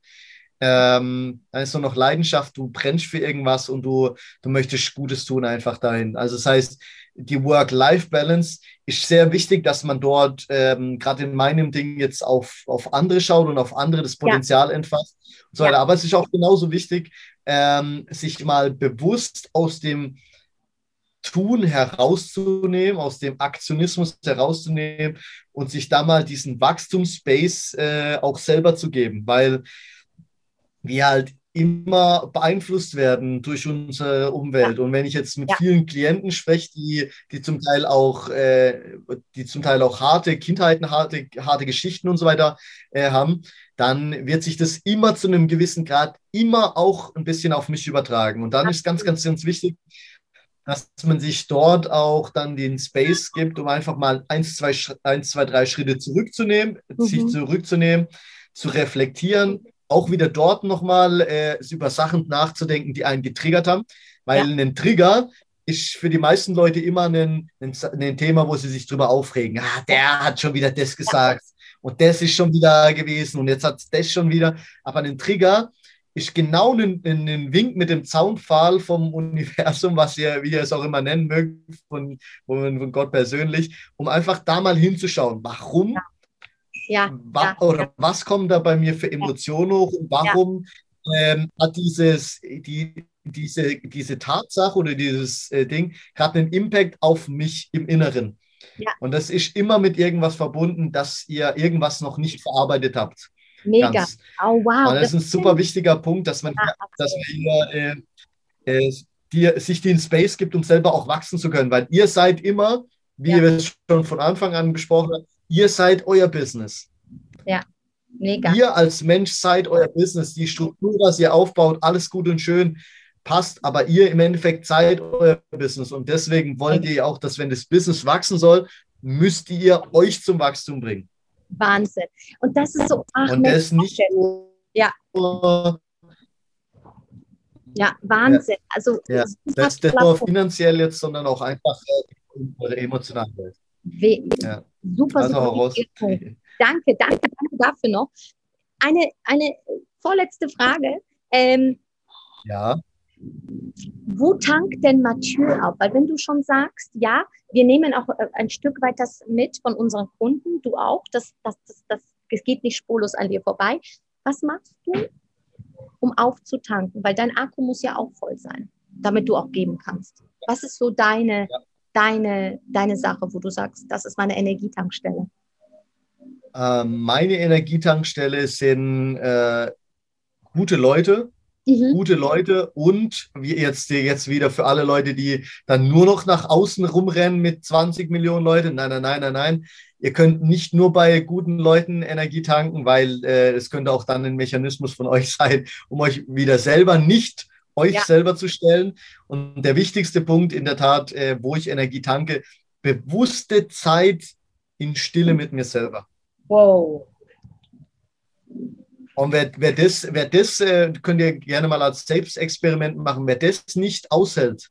Speaker 2: Ähm, dann ist nur noch Leidenschaft, du brennst für irgendwas und du, du möchtest Gutes tun einfach dahin. Also das heißt, die Work-Life-Balance ist sehr wichtig, dass man dort ähm, gerade in meinem Ding jetzt auf, auf andere schaut und auf andere das Potenzial ja. entfasst und so weiter. Ja. Aber es ist auch genauso wichtig, ähm, sich mal bewusst aus dem Tun herauszunehmen, aus dem Aktionismus herauszunehmen und sich da mal diesen Wachstumsspace äh, auch selber zu geben, weil wir halt immer beeinflusst werden durch unsere Umwelt. Ja. Und wenn ich jetzt mit ja. vielen Klienten spreche, die, die zum Teil auch, äh, die zum Teil auch harte Kindheiten, harte, harte Geschichten und so weiter äh, haben, dann wird sich das immer zu einem gewissen Grad immer auch ein bisschen auf mich übertragen. Und dann ist ganz, ganz, ganz wichtig, dass man sich dort auch dann den Space gibt, um einfach mal eins, zwei, eins, zwei drei Schritte zurückzunehmen, mhm. sich zurückzunehmen, zu reflektieren, auch wieder dort nochmal äh, über Sachen nachzudenken, die einen getriggert haben, weil ja. ein Trigger ist für die meisten Leute immer ein, ein, ein, Thema, wo sie sich drüber aufregen. Ah, der hat schon wieder das gesagt und das ist schon wieder gewesen und jetzt hat das schon wieder. Aber ein Trigger ist genau ein, ein, Wink mit dem Zaunpfahl vom Universum, was ihr, wie ihr es auch immer nennen mögt, von, von Gott persönlich, um einfach da mal hinzuschauen. Warum
Speaker 1: Ja,
Speaker 2: wa
Speaker 1: ja,
Speaker 2: oder
Speaker 1: ja.
Speaker 2: was kommt da bei mir für Emotionen hoch und warum ähm, hat dieses, die, diese, diese Tatsache oder dieses äh, Ding gerade einen Impact auf mich im Inneren?
Speaker 1: Ja.
Speaker 2: Und das ist immer mit irgendwas verbunden, dass ihr irgendwas noch nicht verarbeitet habt.
Speaker 1: Mega.
Speaker 2: Ganz.
Speaker 1: Oh, wow.
Speaker 2: Und das ist ein super wichtiger Punkt, dass man
Speaker 1: Ja,
Speaker 2: dass man hier äh, äh, dir, sich den Space gibt, um selber auch wachsen zu können. Weil ihr seid immer, wie
Speaker 1: Ja.
Speaker 2: wir es schon von Anfang an besprochen haben, ihr seid euer Business.
Speaker 1: Mega.
Speaker 2: Ihr als Mensch seid euer Business. Die Struktur, was ihr aufbaut, alles gut und schön passt, aber ihr im Endeffekt seid euer Business. Und deswegen wollt ihr auch, dass wenn das Business wachsen soll, müsst ihr euch zum Wachstum bringen.
Speaker 1: Wahnsinn. Und das ist so, ach,
Speaker 2: Und das nicht nur
Speaker 1: Ja. ja, Wahnsinn. Also,
Speaker 2: Ja, Das, das
Speaker 1: klasse.
Speaker 2: nur finanziell jetzt, sondern auch einfach äh, in eure emotionale Welt.
Speaker 1: We-
Speaker 2: Ja.
Speaker 1: Super,
Speaker 2: Also
Speaker 1: super Punkt. Danke, danke, danke dafür noch. Eine, eine vorletzte Frage. Ähm,
Speaker 2: Ja,
Speaker 1: wo tankt denn Mathieu auf? Weil wenn du schon sagst, ja, wir nehmen auch äh, ein Stück weit das mit von unseren Kunden, du auch, das, das, das, das, geht nicht spurlos an dir vorbei. Was machst du, um aufzutanken? Weil dein Akku muss ja auch voll sein, damit du auch geben kannst. Was ist so deine,
Speaker 2: Ja.
Speaker 1: Deine, deine Sache, wo du sagst, das ist meine Energietankstelle?
Speaker 2: ähm, meine Energietankstelle sind äh, gute Leute,
Speaker 1: Mhm.
Speaker 2: gute Leute und wie jetzt, jetzt wieder für alle Leute, die dann nur noch nach außen rumrennen mit 20 Millionen Leuten. Nein, nein, nein, nein, nein. Ihr könnt nicht nur bei guten Leuten Energie tanken, weil äh, es könnte auch dann ein Mechanismus von euch sein, um euch wieder selber nicht euch
Speaker 1: Ja.
Speaker 2: selber zu stellen. Und der wichtigste Punkt in der Tat, äh, wo ich Energie tanke, bewusste Zeit in Stille mit mir selber.
Speaker 1: Wow.
Speaker 2: Und wer, wer das, wer das äh, könnt ihr gerne mal als Selbstexperiment machen, wer das nicht aushält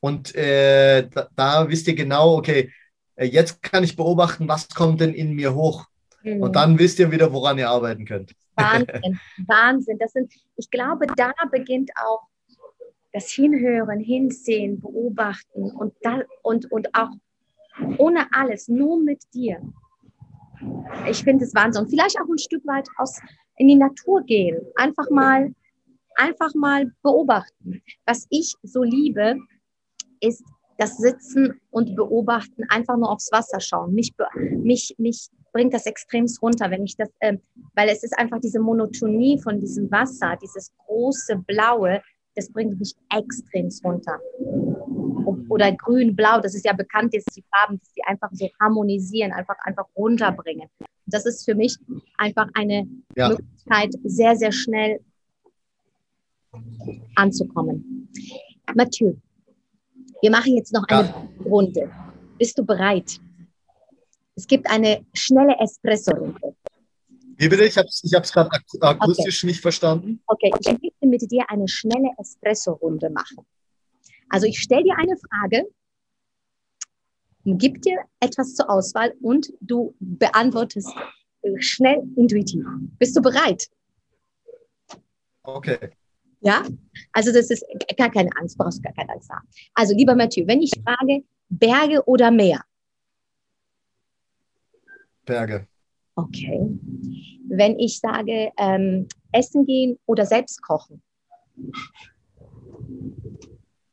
Speaker 2: und äh, da, da wisst ihr genau, okay, äh, jetzt kann ich beobachten, was kommt denn in mir hoch.
Speaker 1: Mhm.
Speaker 2: Und dann wisst ihr wieder, woran ihr arbeiten könnt.
Speaker 1: Wahnsinn, Wahnsinn. Das sind, ich glaube, da beginnt auch das Hinhören, Hinsehen, Beobachten und, da, und, und auch ohne alles, nur mit dir. Ich finde es Wahnsinn. Und vielleicht auch ein Stück weit aus in die Natur gehen. Einfach mal, einfach mal beobachten. Was ich so liebe, ist das Sitzen und Beobachten, einfach nur aufs Wasser schauen. Mich, mich, mich bringt das extremst runter, wenn ich das, ähm, weil es ist einfach diese Monotonie von diesem Wasser, dieses große Blaue, das bringt mich extremst runter. O- Oder grün, blau, das ist ja bekannt, dass die Farben, dass die einfach so harmonisieren, einfach, einfach runterbringen. Das ist für mich einfach eine
Speaker 2: Ja.
Speaker 1: Möglichkeit, sehr, sehr schnell anzukommen. Mathieu, wir machen jetzt noch eine Runde. Bist du bereit? Es gibt eine schnelle Espresso-Runde.
Speaker 2: Wie bitte? Ich habe es gerade ak akustisch nicht verstanden.
Speaker 1: Okay, ich möchte mit dir eine schnelle Espresso-Runde machen. Also ich stelle dir eine Frage, gib dir etwas zur Auswahl und du beantwortest schnell intuitiv. Bist du bereit?
Speaker 2: Okay.
Speaker 1: Ja? Also das ist gar keine Angst, brauchst gar keine Angst haben. Also lieber Mathieu, wenn ich frage, Berge oder Meer?
Speaker 2: Berge.
Speaker 1: Okay. Wenn ich sage, ähm, essen gehen oder selbst kochen?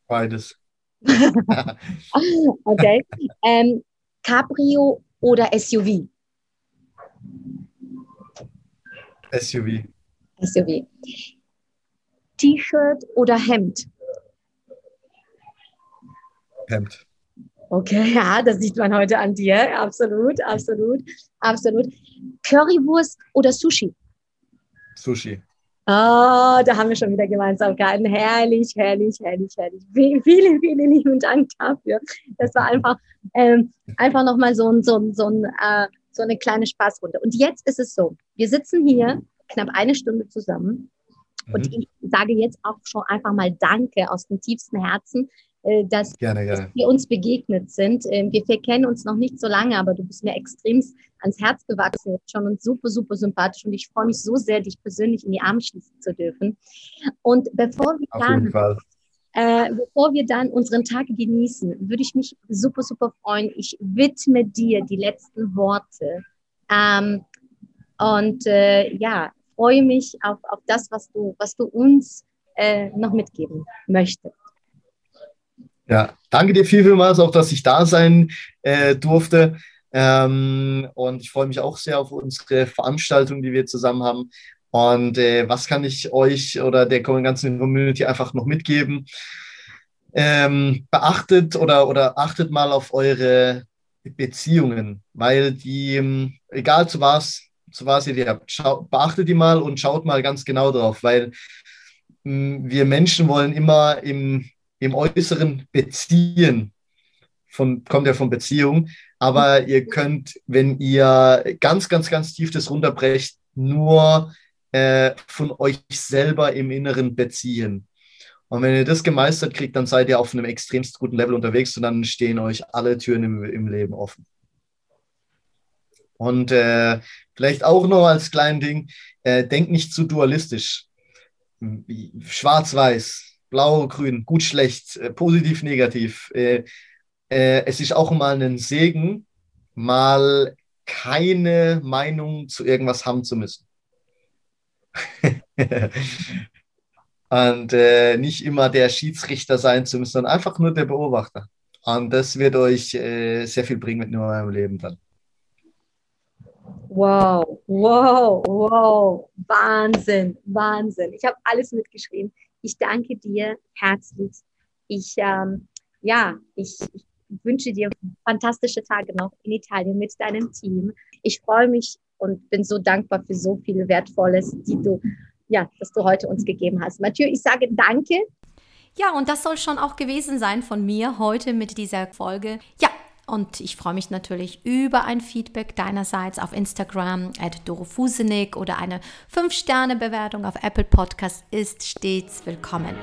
Speaker 2: Beides.
Speaker 1: Okay. ähm, Cabrio oder SUV?
Speaker 2: SUV.
Speaker 1: SUV. T-Shirt oder Hemd?
Speaker 2: Hemd.
Speaker 1: Okay, ja, das sieht man heute an dir. Absolut, absolut, absolut. Currywurst oder Sushi?
Speaker 2: Sushi.
Speaker 1: Ah, da haben wir schon wieder Gemeinsamkeiten. Herrlich, herrlich, herrlich, herrlich. Vielen, vielen, lieben Dank dafür. Das war einfach, ähm, einfach nochmal so, ein, so, ein, so, ein, äh, so eine kleine Spaßrunde. Und jetzt ist es so, wir sitzen hier knapp eine Stunde zusammen und
Speaker 2: Mhm.
Speaker 1: ich sage jetzt auch schon einfach mal Danke aus dem tiefsten Herzen, dass
Speaker 2: Gerne, gerne.
Speaker 1: wir uns begegnet sind. Ähm, Wir kennen uns noch nicht so lange, aber du bist mir extrem ans Herz gewachsen jetzt schon und super, super sympathisch. Und ich freue mich so sehr, dich persönlich in die Arme schließen zu dürfen. Und bevor wir dann, äh, bevor wir dann unseren Tag genießen, würde ich mich super, super freuen. Ich widme dir die letzten Worte. Ähm, Und äh, ja, freue mich auf, auf das, was du, was du uns äh, noch mitgeben möchtest.
Speaker 2: Ja, danke dir viel, vielmals auch, dass ich da sein äh, durfte. Ähm, und ich freue mich auch sehr auf unsere Veranstaltung, die wir zusammen haben. Und äh, was kann ich euch oder der ganzen Community einfach noch mitgeben? Ähm, beachtet oder, oder achtet mal auf eure Beziehungen, weil die, ähm, egal zu was, zu was ihr die habt, schau, beachtet die mal und schaut mal ganz genau drauf, weil mh, hm, wir Menschen wollen immer im, im Äußeren beziehen. Von, kommt ja von Beziehung, aber ihr könnt, wenn ihr ganz, ganz, ganz tief das runterbrecht, nur äh, von euch selber im Inneren beziehen. Und wenn ihr das gemeistert kriegt, dann seid ihr auf einem extremst guten Level unterwegs und dann stehen euch alle Türen im, im Leben offen. Und äh, vielleicht auch noch als kleines Ding, äh, denkt nicht zu dualistisch. Schwarz-Weiß, blau, grün, gut, schlecht, äh, positiv, negativ. Äh, äh, es ist auch mal ein Segen, mal keine Meinung zu irgendwas haben zu müssen. und nicht immer der Schiedsrichter sein zu müssen, sondern einfach nur der Beobachter. Und das wird euch sehr viel bringen mit nur eurem Leben dann.
Speaker 1: Wow, wow, wow, Wahnsinn, Wahnsinn. Ich habe alles mitgeschrieben. Ich danke dir herzlich. Ich, ähm, ja, ich, ich wünsche dir fantastische Tage noch in Italien mit deinem Team. Ich freue mich und bin so dankbar für so viel Wertvolles, die du, ja, dass du heute uns gegeben hast. Mathieu, ich sage danke.
Speaker 3: Ja, und das soll schon auch gewesen sein von mir heute mit dieser Folge. Ja, und ich freue mich natürlich über ein Feedback deinerseits auf Instagram at dorofusenik oder eine 5-Sterne-Bewertung auf Apple Podcast ist stets willkommen.